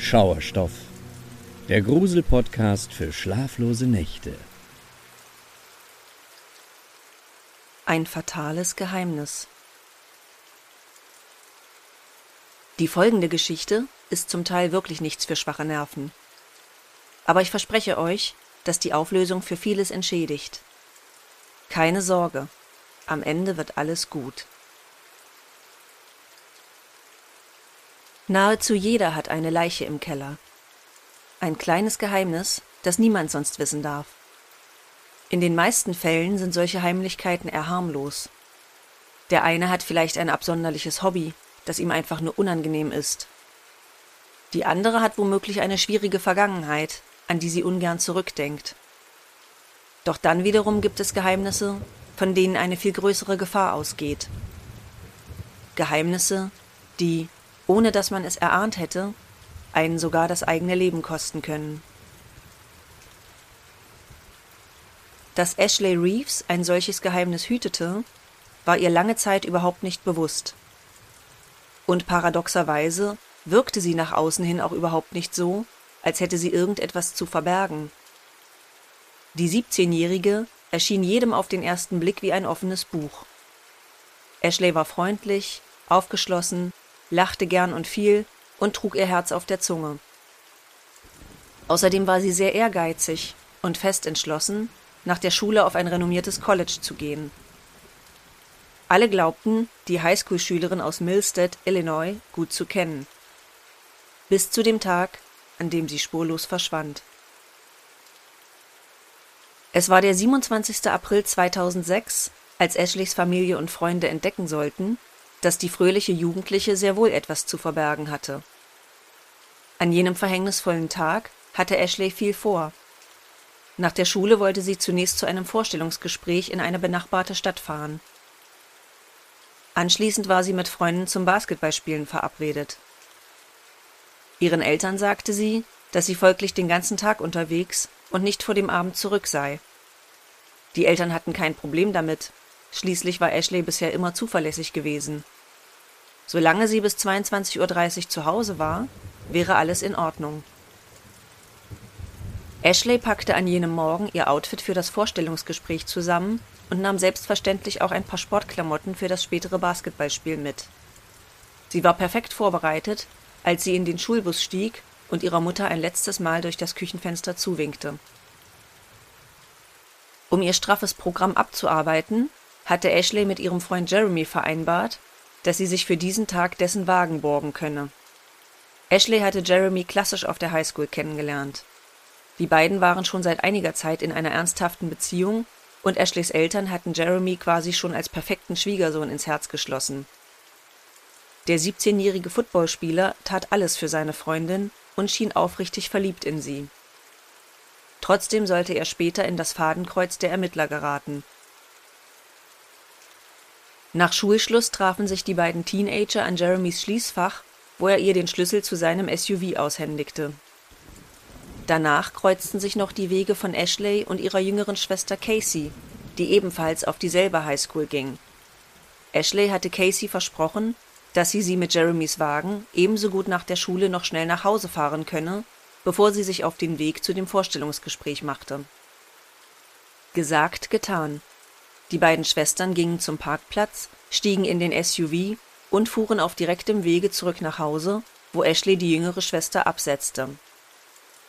Schauerstoff, der Grusel-Podcast für schlaflose Nächte. Ein fatales Geheimnis. Die folgende Geschichte ist zum Teil wirklich nichts für schwache Nerven. Aber ich verspreche euch, dass die Auflösung für vieles entschädigt. Keine Sorge, am Ende wird alles gut. Nahezu jeder hat eine Leiche im Keller. Ein kleines Geheimnis, das niemand sonst wissen darf. In den meisten Fällen sind solche Heimlichkeiten eher harmlos. Der eine hat vielleicht ein absonderliches Hobby, das ihm einfach nur unangenehm ist. Die andere hat womöglich eine schwierige Vergangenheit, an die sie ungern zurückdenkt. Doch dann wiederum gibt es Geheimnisse, von denen eine viel größere Gefahr ausgeht. Geheimnisse, die, ohne dass man es erahnt hätte, einen sogar das eigene Leben kosten können. Dass Ashley Reeves ein solches Geheimnis hütete, war ihr lange Zeit überhaupt nicht bewusst. Und paradoxerweise wirkte sie nach außen hin auch überhaupt nicht so, als hätte sie irgendetwas zu verbergen. Die 17-Jährige erschien jedem auf den ersten Blick wie ein offenes Buch. Ashley war freundlich, aufgeschlossen lachte gern und viel und trug ihr Herz auf der Zunge. Außerdem war sie sehr ehrgeizig und fest entschlossen, nach der Schule auf ein renommiertes College zu gehen. Alle glaubten, die Highschool-Schülerin aus Millstead, Illinois, gut zu kennen. Bis zu dem Tag, an dem sie spurlos verschwand. Es war der 27. April 2006, als Ashleys Familie und Freunde entdecken sollten, dass die fröhliche Jugendliche sehr wohl etwas zu verbergen hatte. An jenem verhängnisvollen Tag hatte Ashley viel vor. Nach der Schule wollte sie zunächst zu einem Vorstellungsgespräch in eine benachbarte Stadt fahren. Anschließend war sie mit Freunden zum Basketballspielen verabredet. Ihren Eltern sagte sie, dass sie folglich den ganzen Tag unterwegs und nicht vor dem Abend zurück sei. Die Eltern hatten kein Problem damit, Schließlich war Ashley bisher immer zuverlässig gewesen. Solange sie bis 22.30 Uhr zu Hause war, wäre alles in Ordnung. Ashley packte an jenem Morgen ihr Outfit für das Vorstellungsgespräch zusammen und nahm selbstverständlich auch ein paar Sportklamotten für das spätere Basketballspiel mit. Sie war perfekt vorbereitet, als sie in den Schulbus stieg und ihrer Mutter ein letztes Mal durch das Küchenfenster zuwinkte. Um ihr straffes Programm abzuarbeiten, hatte Ashley mit ihrem Freund Jeremy vereinbart, dass sie sich für diesen Tag dessen Wagen borgen könne. Ashley hatte Jeremy klassisch auf der Highschool kennengelernt. Die beiden waren schon seit einiger Zeit in einer ernsthaften Beziehung und Ashleys Eltern hatten Jeremy quasi schon als perfekten Schwiegersohn ins Herz geschlossen. Der 17-jährige Footballspieler tat alles für seine Freundin und schien aufrichtig verliebt in sie. Trotzdem sollte er später in das Fadenkreuz der Ermittler geraten nach Schulschluss trafen sich die beiden Teenager an Jeremys Schließfach, wo er ihr den Schlüssel zu seinem SUV aushändigte. Danach kreuzten sich noch die Wege von Ashley und ihrer jüngeren Schwester Casey, die ebenfalls auf dieselbe Highschool ging. Ashley hatte Casey versprochen, dass sie sie mit Jeremys Wagen ebenso gut nach der Schule noch schnell nach Hause fahren könne, bevor sie sich auf den Weg zu dem Vorstellungsgespräch machte. Gesagt, getan. Die beiden Schwestern gingen zum Parkplatz, stiegen in den SUV und fuhren auf direktem Wege zurück nach Hause, wo Ashley die jüngere Schwester absetzte.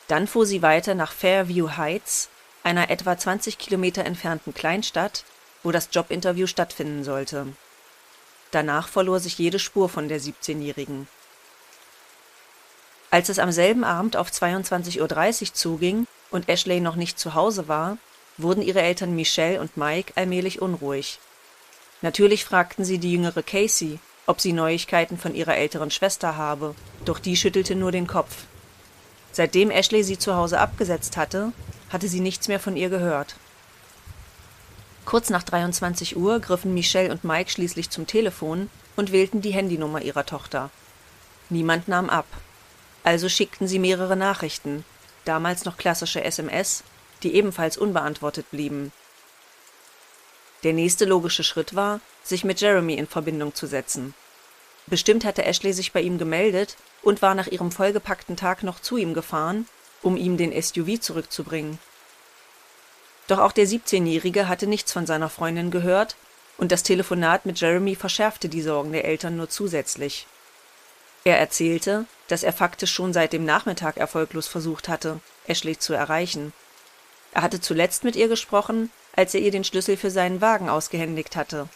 Dann fuhr sie weiter nach Fairview Heights, einer etwa 20 Kilometer entfernten Kleinstadt, wo das Jobinterview stattfinden sollte. Danach verlor sich jede Spur von der 17-Jährigen. Als es am selben Abend auf 22.30 Uhr zuging und Ashley noch nicht zu Hause war, wurden ihre Eltern Michelle und Mike allmählich unruhig. Natürlich fragten sie die jüngere Casey, ob sie Neuigkeiten von ihrer älteren Schwester habe, doch die schüttelte nur den Kopf. Seitdem Ashley sie zu Hause abgesetzt hatte, hatte sie nichts mehr von ihr gehört. Kurz nach 23 Uhr griffen Michelle und Mike schließlich zum Telefon und wählten die Handynummer ihrer Tochter. Niemand nahm ab. Also schickten sie mehrere Nachrichten, damals noch klassische SMS, die ebenfalls unbeantwortet blieben. Der nächste logische Schritt war, sich mit Jeremy in Verbindung zu setzen. Bestimmt hatte Ashley sich bei ihm gemeldet und war nach ihrem vollgepackten Tag noch zu ihm gefahren, um ihm den SUV zurückzubringen. Doch auch der 17-Jährige hatte nichts von seiner Freundin gehört und das Telefonat mit Jeremy verschärfte die Sorgen der Eltern nur zusätzlich. Er erzählte, dass er faktisch schon seit dem Nachmittag erfolglos versucht hatte, Ashley zu erreichen. Er hatte zuletzt mit ihr gesprochen, als er ihr den Schlüssel für seinen Wagen ausgehändigt hatte.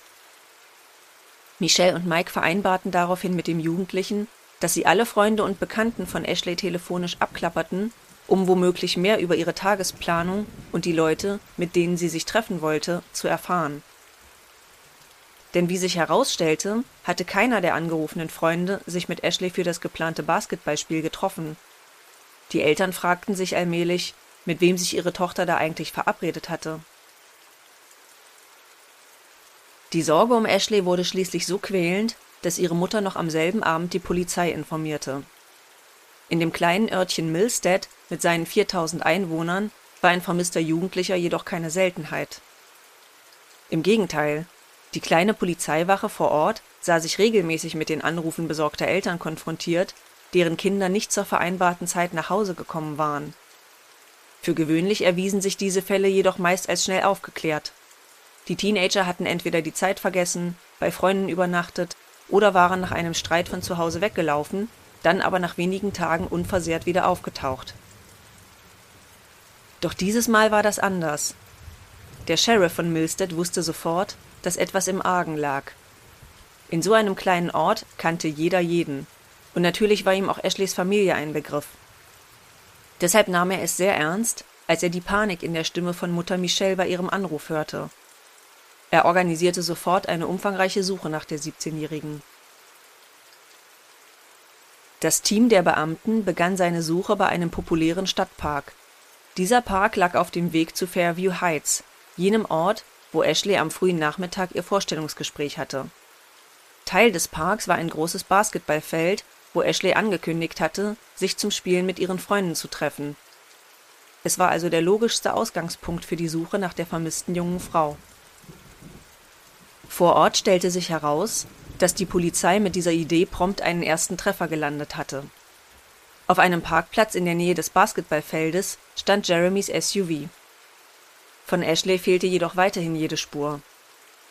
Michelle und Mike vereinbarten daraufhin mit dem Jugendlichen, dass sie alle Freunde und Bekannten von Ashley telefonisch abklapperten, um womöglich mehr über ihre Tagesplanung und die Leute, mit denen sie sich treffen wollte, zu erfahren. Denn wie sich herausstellte, hatte keiner der angerufenen Freunde sich mit Ashley für das geplante Basketballspiel getroffen. Die Eltern fragten sich allmählich, mit wem sich ihre Tochter da eigentlich verabredet hatte. Die Sorge um Ashley wurde schließlich so quälend, dass ihre Mutter noch am selben Abend die Polizei informierte. In dem kleinen Örtchen Milstead mit seinen 4000 Einwohnern war ein vermisster Jugendlicher jedoch keine Seltenheit. Im Gegenteil, die kleine Polizeiwache vor Ort sah sich regelmäßig mit den Anrufen besorgter Eltern konfrontiert, deren Kinder nicht zur vereinbarten Zeit nach Hause gekommen waren. Für gewöhnlich erwiesen sich diese Fälle jedoch meist als schnell aufgeklärt. Die Teenager hatten entweder die Zeit vergessen, bei Freunden übernachtet oder waren nach einem Streit von zu Hause weggelaufen, dann aber nach wenigen Tagen unversehrt wieder aufgetaucht. Doch dieses Mal war das anders. Der Sheriff von Milstead wusste sofort, dass etwas im Argen lag. In so einem kleinen Ort kannte jeder jeden, und natürlich war ihm auch Ashleys Familie ein Begriff. Deshalb nahm er es sehr ernst, als er die Panik in der Stimme von Mutter Michelle bei ihrem Anruf hörte. Er organisierte sofort eine umfangreiche Suche nach der 17-Jährigen. Das Team der Beamten begann seine Suche bei einem populären Stadtpark. Dieser Park lag auf dem Weg zu Fairview Heights, jenem Ort, wo Ashley am frühen Nachmittag ihr Vorstellungsgespräch hatte. Teil des Parks war ein großes Basketballfeld, wo Ashley angekündigt hatte, sich zum Spielen mit ihren Freunden zu treffen. Es war also der logischste Ausgangspunkt für die Suche nach der vermissten jungen Frau. Vor Ort stellte sich heraus, dass die Polizei mit dieser Idee prompt einen ersten Treffer gelandet hatte. Auf einem Parkplatz in der Nähe des Basketballfeldes stand Jeremys SUV. Von Ashley fehlte jedoch weiterhin jede Spur.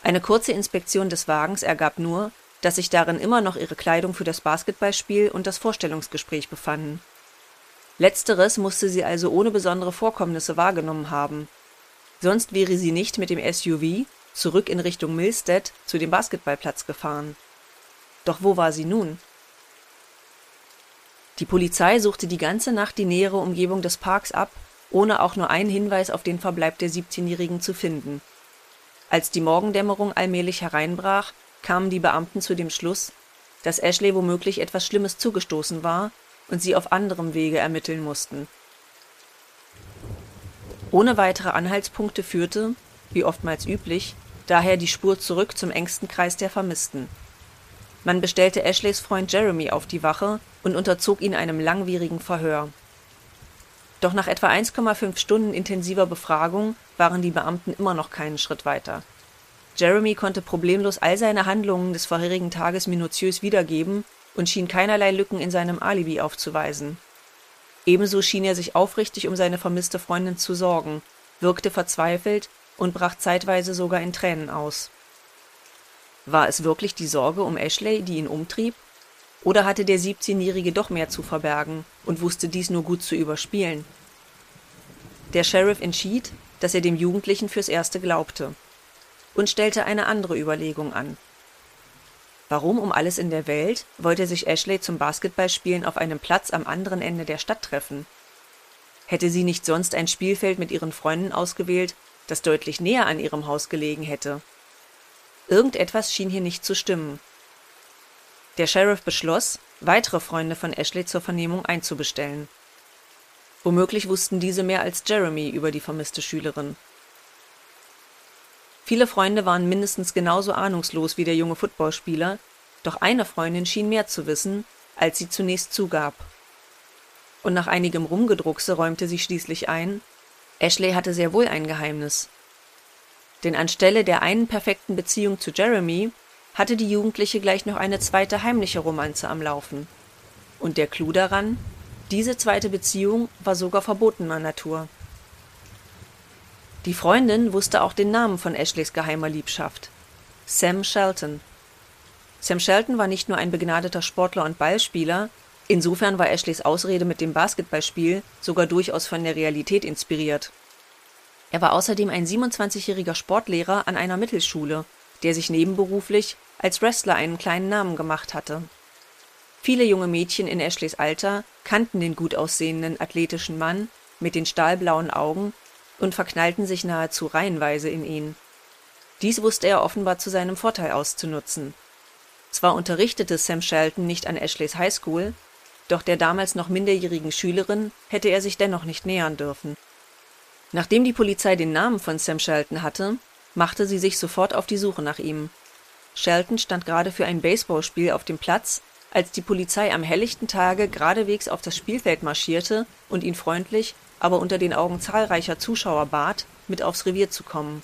Eine kurze Inspektion des Wagens ergab nur, dass sich darin immer noch ihre Kleidung für das Basketballspiel und das Vorstellungsgespräch befanden. Letzteres musste sie also ohne besondere Vorkommnisse wahrgenommen haben. Sonst wäre sie nicht mit dem SUV zurück in Richtung Milstead zu dem Basketballplatz gefahren. Doch wo war sie nun? Die Polizei suchte die ganze Nacht die nähere Umgebung des Parks ab ohne auch nur einen Hinweis auf den Verbleib der 17-Jährigen zu finden. Als die Morgendämmerung allmählich hereinbrach, kamen die Beamten zu dem Schluss, dass Ashley womöglich etwas Schlimmes zugestoßen war und sie auf anderem Wege ermitteln mussten. Ohne weitere Anhaltspunkte führte, wie oftmals üblich, daher die Spur zurück zum engsten Kreis der Vermissten. Man bestellte Ashleys Freund Jeremy auf die Wache und unterzog ihn einem langwierigen Verhör doch nach etwa 1,5 Stunden intensiver Befragung waren die Beamten immer noch keinen Schritt weiter. Jeremy konnte problemlos all seine Handlungen des vorherigen Tages minutiös wiedergeben und schien keinerlei Lücken in seinem Alibi aufzuweisen. Ebenso schien er sich aufrichtig um seine vermisste Freundin zu sorgen, wirkte verzweifelt und brach zeitweise sogar in Tränen aus. War es wirklich die Sorge um Ashley, die ihn umtrieb? Oder hatte der 17-Jährige doch mehr zu verbergen und wusste dies nur gut zu überspielen? Der Sheriff entschied, dass er dem Jugendlichen fürs Erste glaubte und stellte eine andere Überlegung an. Warum um alles in der Welt wollte sich Ashley zum Basketballspielen auf einem Platz am anderen Ende der Stadt treffen? Hätte sie nicht sonst ein Spielfeld mit ihren Freunden ausgewählt, das deutlich näher an ihrem Haus gelegen hätte? Irgendetwas schien hier nicht zu stimmen, der Sheriff beschloss, weitere Freunde von Ashley zur Vernehmung einzubestellen. Womöglich wussten diese mehr als Jeremy über die vermisste Schülerin. Viele Freunde waren mindestens genauso ahnungslos wie der junge Footballspieler, doch eine Freundin schien mehr zu wissen, als sie zunächst zugab. Und nach einigem Rumgedruckse räumte sie schließlich ein, Ashley hatte sehr wohl ein Geheimnis. Denn anstelle der einen perfekten Beziehung zu Jeremy hatte die Jugendliche gleich noch eine zweite heimliche Romanze am Laufen. Und der Clou daran? Diese zweite Beziehung war sogar verbotener Natur. Die Freundin wusste auch den Namen von Ashleys geheimer Liebschaft. Sam Shelton. Sam Shelton war nicht nur ein begnadeter Sportler und Ballspieler, insofern war Ashleys Ausrede mit dem Basketballspiel sogar durchaus von der Realität inspiriert. Er war außerdem ein 27-jähriger Sportlehrer an einer Mittelschule, der sich nebenberuflich als Wrestler einen kleinen Namen gemacht hatte. Viele junge Mädchen in Ashleys Alter kannten den gut aussehenden athletischen Mann mit den stahlblauen Augen und verknallten sich nahezu reihenweise in ihn. Dies wusste er offenbar zu seinem Vorteil auszunutzen. Zwar unterrichtete Sam Shelton nicht an Ashleys Highschool, doch der damals noch minderjährigen Schülerin hätte er sich dennoch nicht nähern dürfen. Nachdem die Polizei den Namen von Sam Shelton hatte, machte sie sich sofort auf die Suche nach ihm. Shelton stand gerade für ein Baseballspiel auf dem Platz, als die Polizei am helllichten Tage geradewegs auf das Spielfeld marschierte und ihn freundlich, aber unter den Augen zahlreicher Zuschauer bat, mit aufs Revier zu kommen.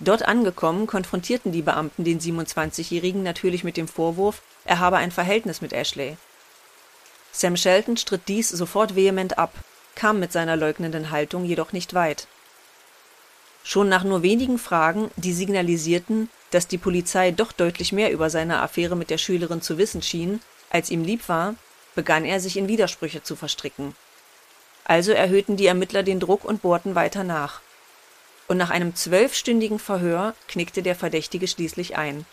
Dort angekommen, konfrontierten die Beamten den 27-Jährigen natürlich mit dem Vorwurf, er habe ein Verhältnis mit Ashley. Sam Shelton stritt dies sofort vehement ab, kam mit seiner leugnenden Haltung jedoch nicht weit. Schon nach nur wenigen Fragen, die signalisierten, dass die Polizei doch deutlich mehr über seine Affäre mit der Schülerin zu wissen schien, als ihm lieb war, begann er sich in Widersprüche zu verstricken. Also erhöhten die Ermittler den Druck und bohrten weiter nach. Und nach einem zwölfstündigen Verhör knickte der Verdächtige schließlich ein.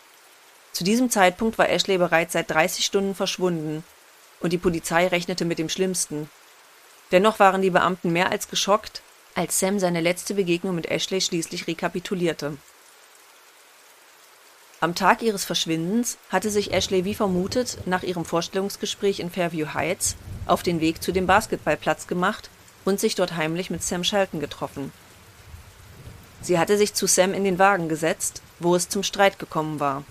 Zu diesem Zeitpunkt war Ashley bereits seit 30 Stunden verschwunden und die Polizei rechnete mit dem Schlimmsten. Dennoch waren die Beamten mehr als geschockt, als Sam seine letzte Begegnung mit Ashley schließlich rekapitulierte. Am Tag ihres Verschwindens hatte sich Ashley wie vermutet nach ihrem Vorstellungsgespräch in Fairview Heights auf den Weg zu dem Basketballplatz gemacht und sich dort heimlich mit Sam Shelton getroffen. Sie hatte sich zu Sam in den Wagen gesetzt, wo es zum Streit gekommen war.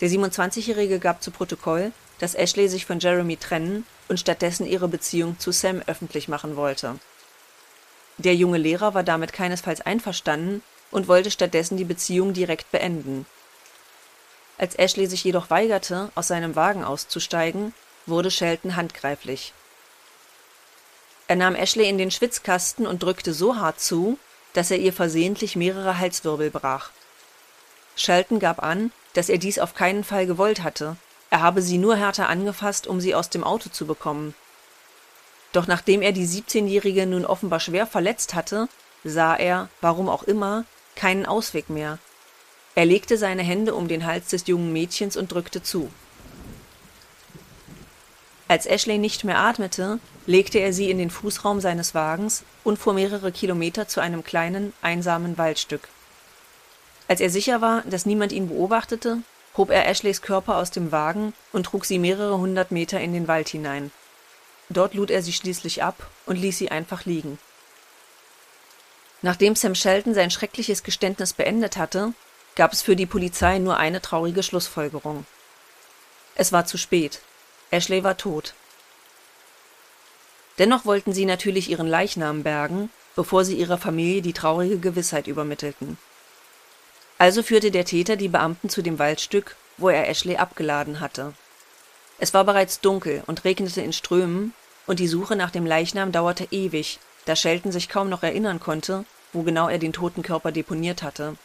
Der 27-Jährige gab zu Protokoll, dass Ashley sich von Jeremy trennen und stattdessen ihre Beziehung zu Sam öffentlich machen wollte. Der junge Lehrer war damit keinesfalls einverstanden und wollte stattdessen die Beziehung direkt beenden. Als Ashley sich jedoch weigerte, aus seinem Wagen auszusteigen, wurde Shelton handgreiflich. Er nahm Ashley in den Schwitzkasten und drückte so hart zu, dass er ihr versehentlich mehrere Halswirbel brach. Shelton gab an, dass er dies auf keinen Fall gewollt hatte er habe sie nur härter angefasst, um sie aus dem Auto zu bekommen. Doch nachdem er die 17-Jährige nun offenbar schwer verletzt hatte, sah er, warum auch immer, keinen Ausweg mehr. Er legte seine Hände um den Hals des jungen Mädchens und drückte zu. Als Ashley nicht mehr atmete, legte er sie in den Fußraum seines Wagens und fuhr mehrere Kilometer zu einem kleinen, einsamen Waldstück. Als er sicher war, dass niemand ihn beobachtete, hob er Ashleys Körper aus dem Wagen und trug sie mehrere hundert Meter in den Wald hinein. Dort lud er sie schließlich ab und ließ sie einfach liegen. Nachdem Sam Shelton sein schreckliches Geständnis beendet hatte, gab es für die Polizei nur eine traurige Schlussfolgerung. Es war zu spät. Ashley war tot. Dennoch wollten sie natürlich ihren Leichnam bergen, bevor sie ihrer Familie die traurige Gewissheit übermittelten. Also führte der Täter die Beamten zu dem Waldstück, wo er Ashley abgeladen hatte. Es war bereits dunkel und regnete in Strömen, und die Suche nach dem Leichnam dauerte ewig, da Shelton sich kaum noch erinnern konnte, wo genau er den toten Körper deponiert hatte.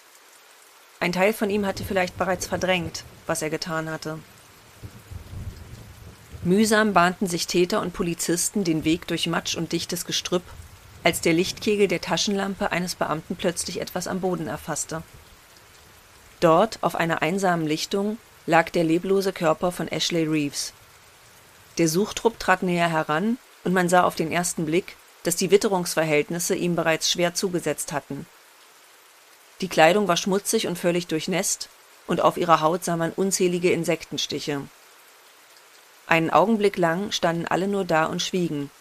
Ein Teil von ihm hatte vielleicht bereits verdrängt, was er getan hatte. Mühsam bahnten sich Täter und Polizisten den Weg durch Matsch und dichtes Gestrüpp, als der Lichtkegel der Taschenlampe eines Beamten plötzlich etwas am Boden erfasste. Dort, auf einer einsamen Lichtung, lag der leblose Körper von Ashley Reeves. Der Suchtrupp trat näher heran, und man sah auf den ersten Blick, dass die Witterungsverhältnisse ihm bereits schwer zugesetzt hatten. Die Kleidung war schmutzig und völlig durchnässt, und auf ihrer Haut sah man unzählige Insektenstiche. Einen Augenblick lang standen alle nur da und schwiegen.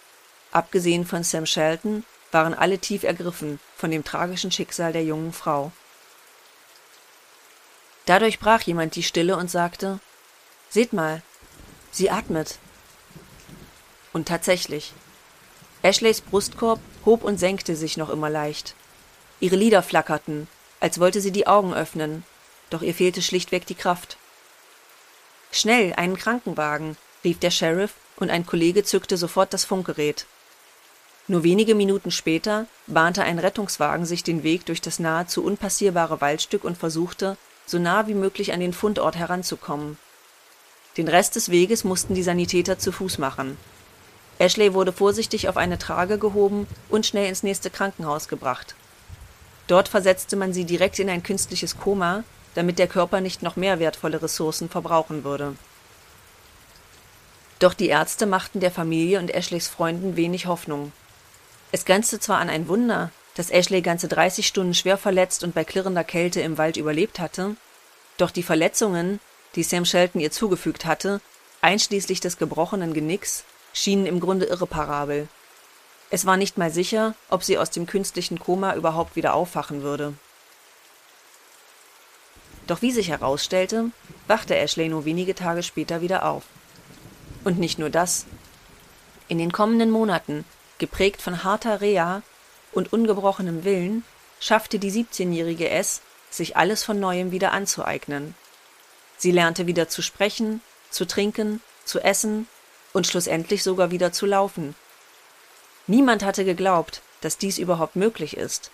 Abgesehen von Sam Shelton waren alle tief ergriffen von dem tragischen Schicksal der jungen Frau. Dadurch brach jemand die Stille und sagte Seht mal, sie atmet. Und tatsächlich. Ashleys Brustkorb hob und senkte sich noch immer leicht. Ihre Lider flackerten, als wollte sie die Augen öffnen, doch ihr fehlte schlichtweg die Kraft. Schnell, einen Krankenwagen, rief der Sheriff und ein Kollege zückte sofort das Funkgerät. Nur wenige Minuten später bahnte ein Rettungswagen sich den Weg durch das nahezu unpassierbare Waldstück und versuchte, so nah wie möglich an den Fundort heranzukommen. Den Rest des Weges mussten die Sanitäter zu Fuß machen. Ashley wurde vorsichtig auf eine Trage gehoben und schnell ins nächste Krankenhaus gebracht. Dort versetzte man sie direkt in ein künstliches Koma, damit der Körper nicht noch mehr wertvolle Ressourcen verbrauchen würde. Doch die Ärzte machten der Familie und Ashleys Freunden wenig Hoffnung. Es grenzte zwar an ein Wunder, dass Ashley ganze 30 Stunden schwer verletzt und bei klirrender Kälte im Wald überlebt hatte, doch die Verletzungen, die Sam Shelton ihr zugefügt hatte, einschließlich des gebrochenen Genicks, schienen im Grunde irreparabel. Es war nicht mal sicher, ob sie aus dem künstlichen Koma überhaupt wieder aufwachen würde. Doch wie sich herausstellte, wachte Ashley nur wenige Tage später wieder auf. Und nicht nur das. In den kommenden Monaten Geprägt von harter Reha und ungebrochenem Willen schaffte die 17-jährige S, sich alles von neuem wieder anzueignen. Sie lernte wieder zu sprechen, zu trinken, zu essen und schlussendlich sogar wieder zu laufen. Niemand hatte geglaubt, dass dies überhaupt möglich ist.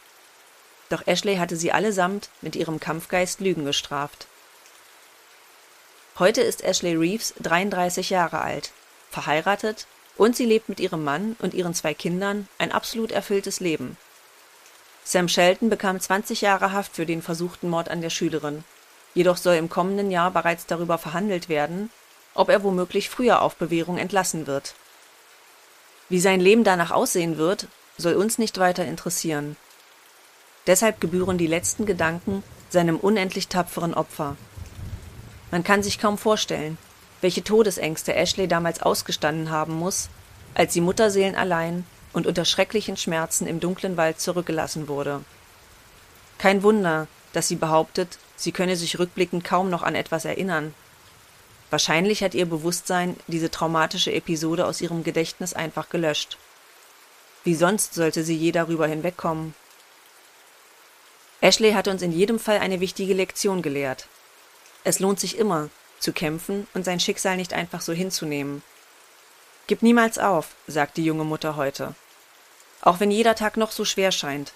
Doch Ashley hatte sie allesamt mit ihrem Kampfgeist Lügen gestraft. Heute ist Ashley Reeves 33 Jahre alt, verheiratet und sie lebt mit ihrem Mann und ihren zwei Kindern ein absolut erfülltes Leben. Sam Shelton bekam 20 Jahre Haft für den versuchten Mord an der Schülerin. Jedoch soll im kommenden Jahr bereits darüber verhandelt werden, ob er womöglich früher auf Bewährung entlassen wird. Wie sein Leben danach aussehen wird, soll uns nicht weiter interessieren. Deshalb gebühren die letzten Gedanken seinem unendlich tapferen Opfer. Man kann sich kaum vorstellen, welche Todesängste Ashley damals ausgestanden haben muss, als sie mutterseelenallein und unter schrecklichen Schmerzen im dunklen Wald zurückgelassen wurde. Kein Wunder, dass sie behauptet, sie könne sich rückblickend kaum noch an etwas erinnern. Wahrscheinlich hat ihr Bewusstsein diese traumatische Episode aus ihrem Gedächtnis einfach gelöscht. Wie sonst sollte sie je darüber hinwegkommen? Ashley hat uns in jedem Fall eine wichtige Lektion gelehrt. Es lohnt sich immer, zu kämpfen und sein Schicksal nicht einfach so hinzunehmen. Gib niemals auf, sagt die junge Mutter heute. Auch wenn jeder Tag noch so schwer scheint.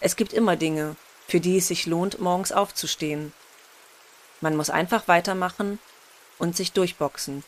Es gibt immer Dinge, für die es sich lohnt, morgens aufzustehen. Man muss einfach weitermachen und sich durchboxen.